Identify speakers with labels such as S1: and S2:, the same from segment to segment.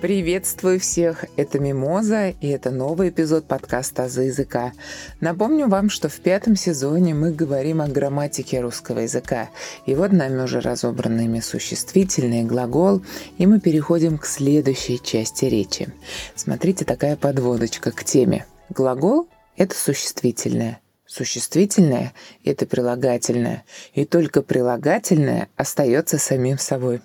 S1: Приветствую всех! Это Мимоза, и это новый эпизод подкаста «За языка». Напомню вам, что в пятом сезоне мы говорим о грамматике русского языка. И вот нами уже разобраны ими существительный глагол, и мы переходим к следующей части речи. Смотрите, такая подводочка к теме. Глагол – это существительное – Существительное — это прилагательное, и только прилагательное остается самим собой.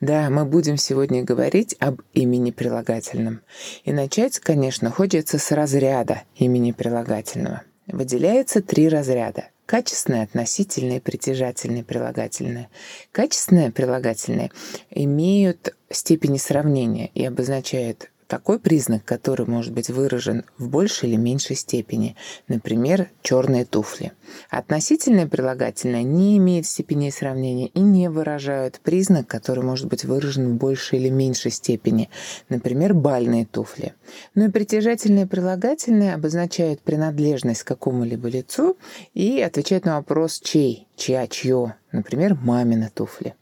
S1: Да, мы будем сегодня говорить об имени прилагательном. И начать, конечно, хочется с разряда имени прилагательного. Выделяется три разряда. Качественное, относительное, притяжательное, прилагательное. Качественное прилагательное имеют степени сравнения и обозначают такой признак, который может быть выражен в большей или меньшей степени, например, черные туфли. Относительное прилагательное не имеет степени сравнения и не выражают признак, который может быть выражен в большей или меньшей степени, например, бальные туфли. Ну и притяжательное прилагательное обозначает принадлежность к какому-либо лицу и отвечает на вопрос «чей?», «чья?», «чье?», например, «мамины туфли».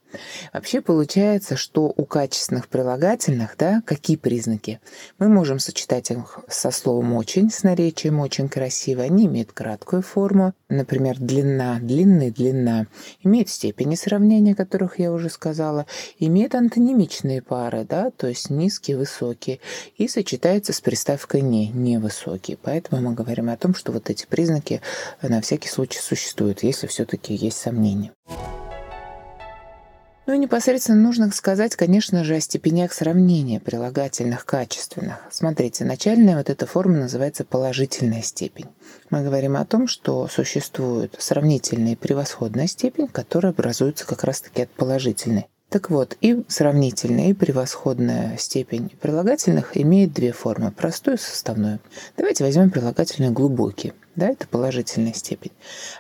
S1: Вообще получается, что у качественных прилагательных, да, какие признаки? Мы можем сочетать их со словом «очень», с наречием «очень красиво». Они имеют краткую форму, например, длина, длинный, длина. Имеют степени сравнения, которых я уже сказала. Имеют антонимичные пары, да, то есть низкий, высокий. И сочетаются с приставкой «не», невысокий. Поэтому мы говорим о том, что вот эти признаки на всякий случай существуют, если все-таки есть сомнения. Ну и непосредственно нужно сказать, конечно же, о степенях сравнения прилагательных качественных. Смотрите, начальная вот эта форма называется положительная степень. Мы говорим о том, что существует сравнительная и превосходная степень, которая образуется как раз-таки от положительной. Так вот, и сравнительная, и превосходная степень прилагательных имеет две формы – простую и составную. Давайте возьмем прилагательные глубокие. Да, это положительная степень.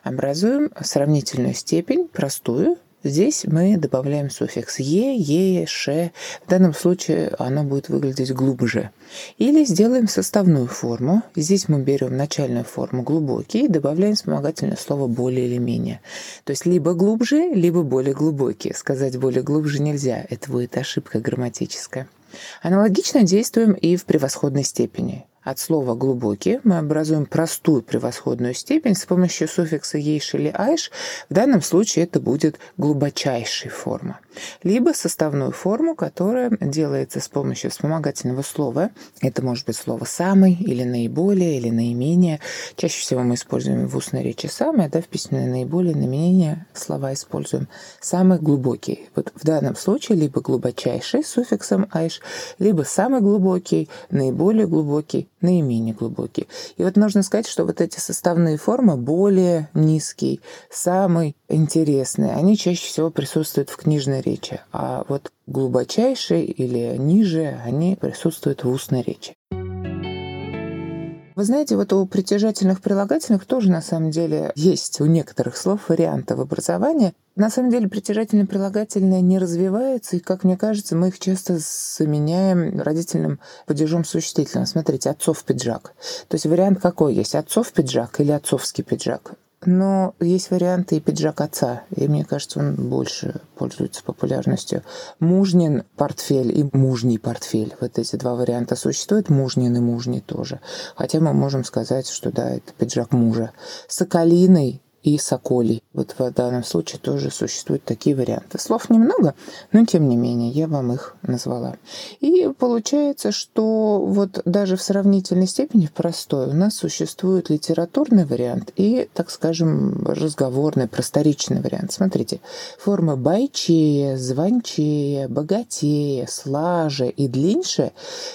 S1: Образуем сравнительную степень, простую, Здесь мы добавляем суффикс «е», «е», «ше». В данном случае оно будет выглядеть глубже. Или сделаем составную форму. Здесь мы берем начальную форму «глубокий» и добавляем вспомогательное слово «более» или «менее». То есть либо глубже, либо более глубокий. Сказать «более глубже» нельзя. Это будет ошибка грамматическая. Аналогично действуем и в превосходной степени. От слова «глубокий» мы образуем простую превосходную степень с помощью суффикса «ейш» или «айш». В данном случае это будет глубочайшая форма. Либо составную форму, которая делается с помощью вспомогательного слова. Это может быть слово «самый» или «наиболее» или «наименее». Чаще всего мы используем в устной речи «самое», да, в письменной «наиболее», «наименее» слова используем. «Самый глубокий». Вот в данном случае либо глубочайший с суффиксом «айш», либо самый глубокий, наиболее глубокий, наименее глубокий. И вот нужно сказать, что вот эти составные формы более низкий, самый интересный, они чаще всего присутствуют в книжной речи, а вот глубочайшие или ниже они присутствуют в устной речи. Вы знаете, вот у притяжательных прилагательных тоже на самом деле есть у некоторых слов варианты в образовании. На самом деле притяжательные прилагательные не развиваются, и, как мне кажется, мы их часто заменяем родительным падежом существительным. Смотрите, отцов пиджак. То есть вариант какой есть? Отцов пиджак или отцовский пиджак? Но есть варианты и пиджак отца, и мне кажется, он больше пользуется популярностью. Мужнин портфель и мужний портфель. Вот эти два варианта существуют, мужнин и мужний тоже. Хотя мы можем сказать, что да, это пиджак мужа. Соколиный и соколий. Вот в данном случае тоже существуют такие варианты. Слов немного, но тем не менее я вам их назвала. И получается, что вот даже в сравнительной степени, в простой, у нас существует литературный вариант и, так скажем, разговорный, просторечный вариант. Смотрите, формы бойчее, звончее, богатее, слаже и длиннее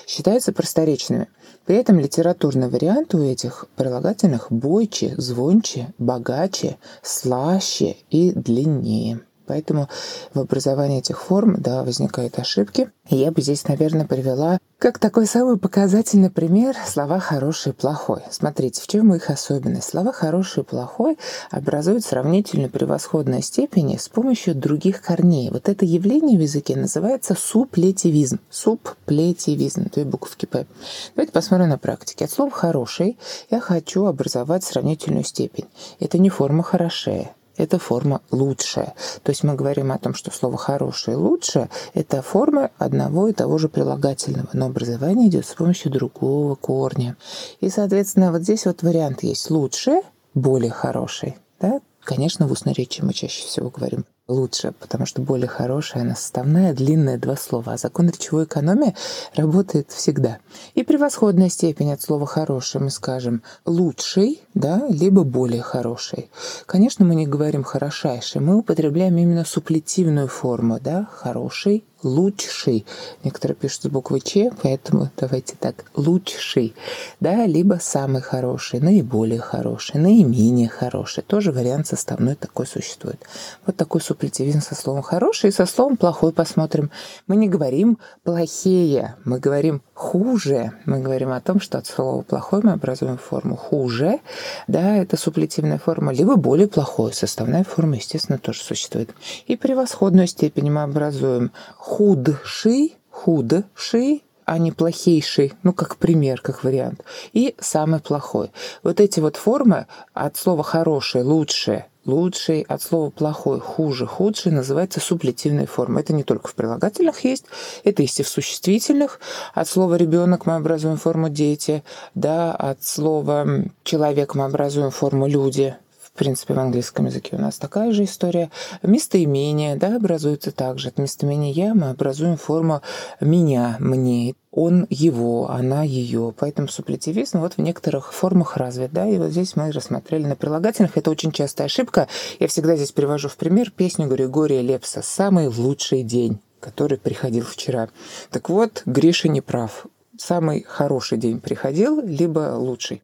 S1: считаются просторечными. При этом литературный вариант у этих прилагательных бойче, звонче, богаче, слаще и длиннее. Поэтому в образовании этих форм да, возникают ошибки. И я бы здесь, наверное, привела как такой самый показательный пример слова «хороший» и «плохой». Смотрите, в чем их особенность. Слова «хороший» и «плохой» образуют сравнительно превосходной степени с помощью других корней. Вот это явление в языке называется суплетивизм. Суплетивизм, две буковки «п». Давайте посмотрим на практике. От слова «хороший» я хочу образовать сравнительную степень. Это не форма «хорошее», это форма лучшая. То есть мы говорим о том, что слово хорошее лучшее – это форма одного и того же прилагательного, но образование идет с помощью другого корня. И, соответственно, вот здесь вот вариант есть лучшее, более хороший. Да? Конечно, в устной речи мы чаще всего говорим лучше, потому что более хорошая, она составная, длинная, два слова. А закон речевой экономии работает всегда. И превосходная степень от слова «хороший» мы скажем «лучший», да, либо «более хороший». Конечно, мы не говорим «хорошайший», мы употребляем именно суплетивную форму, да, «хороший», лучший. Некоторые пишут с буквы Ч, поэтому давайте так, лучший, да, либо самый хороший, наиболее хороший, наименее хороший. Тоже вариант составной такой существует. Вот такой суплетивизм со словом хороший и со словом плохой посмотрим. Мы не говорим плохие, мы говорим хуже. Мы говорим о том, что от слова плохой мы образуем форму хуже, да, это суплетивная форма, либо более плохой. Составная форма, естественно, тоже существует. И превосходную степень мы образуем худший, худший, а не плохейший, ну, как пример, как вариант, и самый плохой. Вот эти вот формы от слова «хороший», «лучшее», лучший, от слова плохой, хуже, худший называется суплетивной формой. Это не только в прилагательных есть, это есть и в существительных. От слова ребенок мы образуем форму дети, да, от слова человек мы образуем форму люди, в принципе, в английском языке у нас такая же история. Местоимение, да, образуется также. От местоимения «я» мы образуем форму «меня», «мне» он его, она ее. Поэтому суплетивизм вот в некоторых формах развит. Да? И вот здесь мы рассмотрели на прилагательных. Это очень частая ошибка. Я всегда здесь привожу в пример песню Григория Лепса «Самый лучший день» который приходил вчера. Так вот, Гриша не прав. Самый хороший день приходил, либо лучший.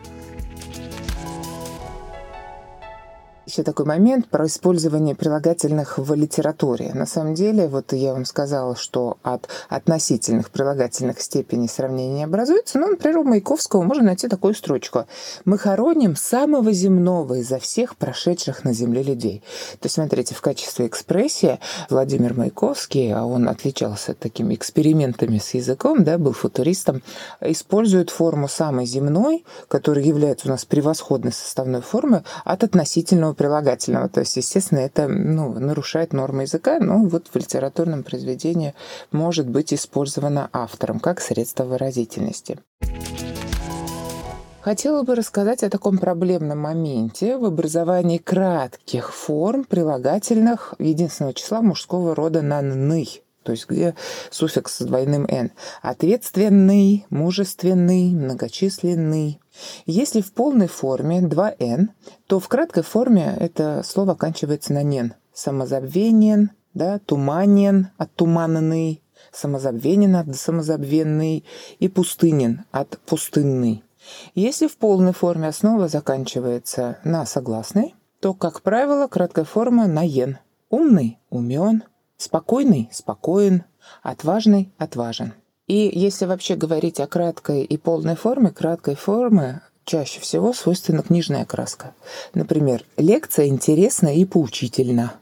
S1: Еще такой момент про использование прилагательных в литературе. На самом деле, вот я вам сказала, что от относительных прилагательных степеней сравнения образуется. Но, например, у Маяковского можно найти такую строчку. «Мы хороним самого земного изо всех прошедших на земле людей». То есть, смотрите, в качестве экспрессии Владимир Маяковский, а он отличался такими экспериментами с языком, да, был футуристом, использует форму «самый земной», которая является у нас превосходной составной формой от относительного прилагательного. То есть, естественно, это ну, нарушает нормы языка, но вот в литературном произведении может быть использовано автором как средство выразительности. Хотела бы рассказать о таком проблемном моменте в образовании кратких форм прилагательных единственного числа мужского рода на «ны», то есть где суффикс с двойным «н». Ответственный, мужественный, многочисленный. Если в полной форме 2n, то в краткой форме это слово оканчивается на «нен». Самозабвенен, да, туманен, оттуманенный, самозабвенен от самозабвенный и пустынен от пустынный. Если в полной форме основа заканчивается на согласной, то, как правило, краткая форма на «ен». Умный – умен, спокойный – спокоен, отважный – отважен. И если вообще говорить о краткой и полной форме, краткой формы чаще всего свойственна книжная краска. Например, лекция интересна и поучительна.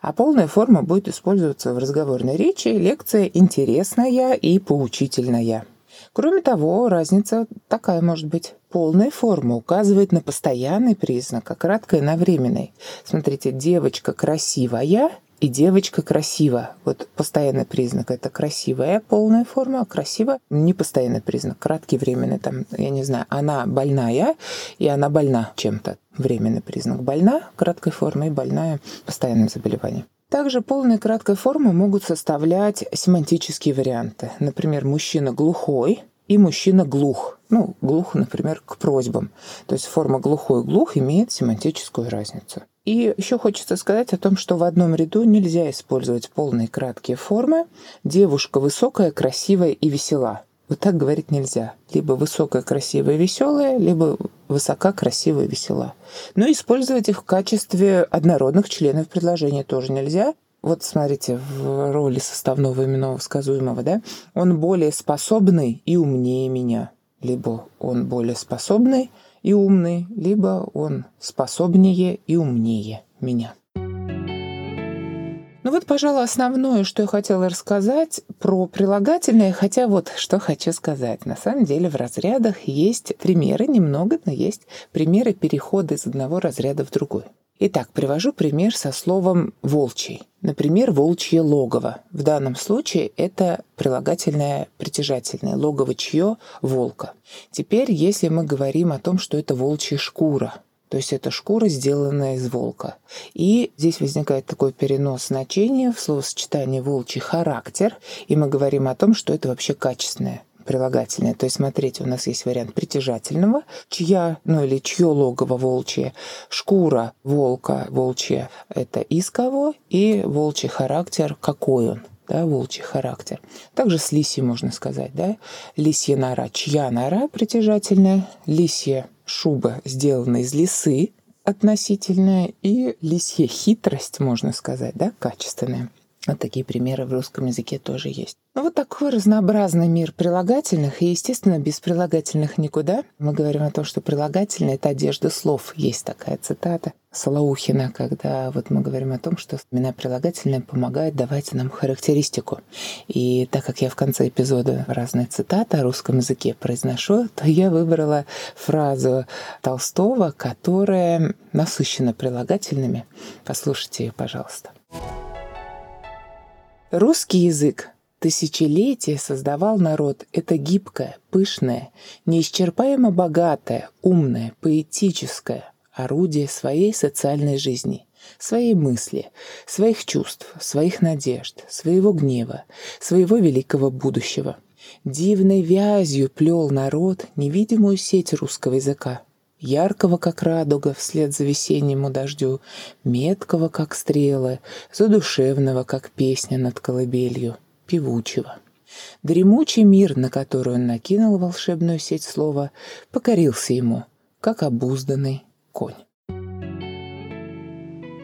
S1: А полная форма будет использоваться в разговорной речи. Лекция интересная и поучительная. Кроме того, разница такая может быть. Полная форма указывает на постоянный признак, а краткая на временный. Смотрите, девочка красивая и девочка красива. Вот постоянный признак – это красивая полная форма, а красиво – непостоянный признак, краткий временный. Там, я не знаю, она больная, и она больна чем-то. Временный признак – больна краткой формой, больная – постоянное заболевание. Также полная и краткая формы могут составлять семантические варианты. Например, мужчина глухой и мужчина глух. Ну, глух, например, к просьбам. То есть форма глухой глух имеет семантическую разницу. И еще хочется сказать о том, что в одном ряду нельзя использовать полные краткие формы. Девушка высокая, красивая и весела. Вот так говорить нельзя. Либо высокая, красивая, веселая, либо высока, красивая, весела. Но использовать их в качестве однородных членов предложения тоже нельзя. вот смотрите, в роли составного именного сказуемого, да, он более способный и умнее меня. Либо он более способный и умный, либо он способнее и умнее меня. Ну вот, пожалуй, основное, что я хотела рассказать про прилагательные, хотя вот что хочу сказать. На самом деле в разрядах есть примеры, немного, но есть примеры перехода из одного разряда в другой. Итак, привожу пример со словом «волчий». Например, «волчье логово». В данном случае это прилагательное притяжательное. Логово чье? Волка. Теперь, если мы говорим о том, что это волчья шкура, то есть это шкура, сделанная из волка. И здесь возникает такой перенос значения в словосочетании «волчий характер», и мы говорим о том, что это вообще качественное прилагательное. То есть, смотрите, у нас есть вариант притяжательного, чья, ну или чье логово волчье, шкура волка волчья – это из кого, и волчий характер – какой он да, волчий характер. Также с лисьей можно сказать, да, лисья нора, чья нора притяжательная, лисья шуба сделана из лисы относительная, и лисья хитрость, можно сказать, да, качественная. Вот такие примеры в русском языке тоже есть. Ну вот такой разнообразный мир прилагательных, и, естественно, без прилагательных никуда. Мы говорим о том, что прилагательные — это одежда слов. Есть такая цитата Солоухина, когда вот мы говорим о том, что имена прилагательные помогают давать нам характеристику. И так как я в конце эпизода разные цитаты о русском языке произношу, то я выбрала фразу Толстого, которая насыщена прилагательными. Послушайте ее, пожалуйста. Русский язык тысячелетия создавал народ это гибкое, пышное, неисчерпаемо богатое, умное, поэтическое орудие своей социальной жизни, своей мысли, своих чувств, своих надежд, своего гнева, своего великого будущего. Дивной вязью плел народ невидимую сеть русского языка – яркого, как радуга, вслед за весеннему дождю, меткого, как стрелы, задушевного, как песня над колыбелью, певучего. Дремучий мир, на который он накинул волшебную сеть слова, покорился ему, как обузданный конь.